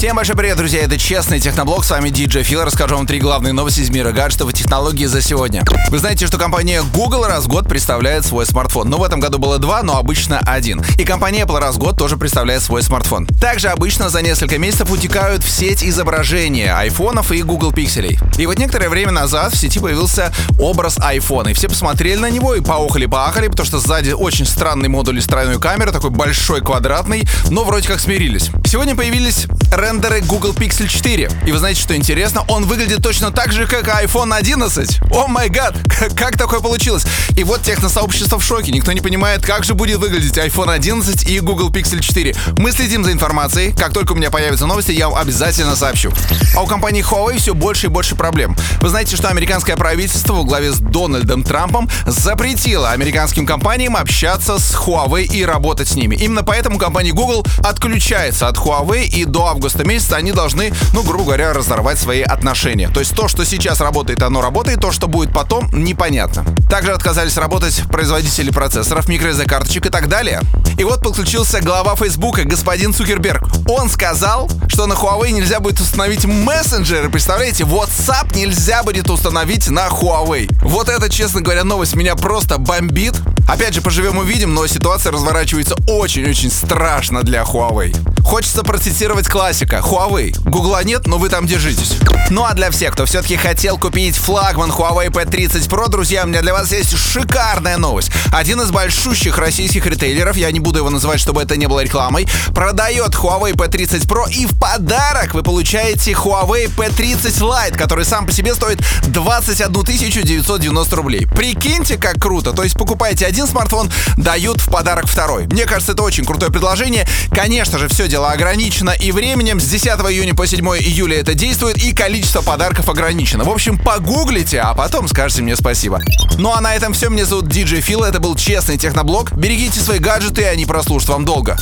Всем большой привет, друзья, это Честный Техноблог, с вами DJ Фил, расскажу вам три главные новости из мира гаджетов и технологий за сегодня. Вы знаете, что компания Google раз в год представляет свой смартфон, но в этом году было два, но обычно один. И компания Apple раз в год тоже представляет свой смартфон. Также обычно за несколько месяцев утекают в сеть изображения айфонов и Google пикселей. И вот некоторое время назад в сети появился образ iPhone, и все посмотрели на него и поохали-поахали, потому что сзади очень странный модуль из тройной камеры, такой большой квадратный, но вроде как смирились. Сегодня появились рендеры Google Pixel 4. И вы знаете, что интересно? Он выглядит точно так же, как iPhone 11. О май гад, как такое получилось? И вот техносообщество в шоке. Никто не понимает, как же будет выглядеть iPhone 11 и Google Pixel 4. Мы следим за информацией. Как только у меня появятся новости, я вам обязательно сообщу. А у компании Huawei все больше и больше проблем. Вы знаете, что американское правительство во главе с Дональдом Трампом запретило американским компаниям общаться с Huawei и работать с ними. Именно поэтому компания Google отключается от Huawei и до августа месяца они должны, ну, грубо говоря, разорвать свои отношения. То есть то, что сейчас работает, оно работает, то, что будет потом, непонятно. Также отказались работать производители процессоров, микроSD-карточек и так далее. И вот подключился глава Фейсбука, господин Цукерберг. Он сказал, что на Huawei нельзя будет установить мессенджеры. Представляете, WhatsApp нельзя будет установить на Huawei. Вот это, честно говоря, новость меня просто бомбит. Опять же, поживем увидим, но ситуация разворачивается очень-очень страшно для Huawei. Хочется процитировать классика. Huawei. Гугла нет, но вы там держитесь. Ну а для всех, кто все-таки хотел купить флагман Huawei P30 Pro, друзья, у меня для вас есть шикарная новость. Один из большущих российских ритейлеров, я не буду его называть, чтобы это не было рекламой, продает Huawei P30 Pro и в подарок вы получаете Huawei P30 Lite, который сам по себе стоит 21 990 рублей. Прикиньте, как круто. То есть покупаете один смартфон, дают в подарок второй. Мне кажется, это очень крутое предложение. Конечно же, все дело ограничено и временем. С 10 июня по 7 июля это действует и количество подарков ограничено. В общем, погуглите, а потом скажете мне спасибо. Ну а на этом все. Меня зовут DJ Фил, это был Честный Техноблог. Берегите свои гаджеты, они прослужат вам долго.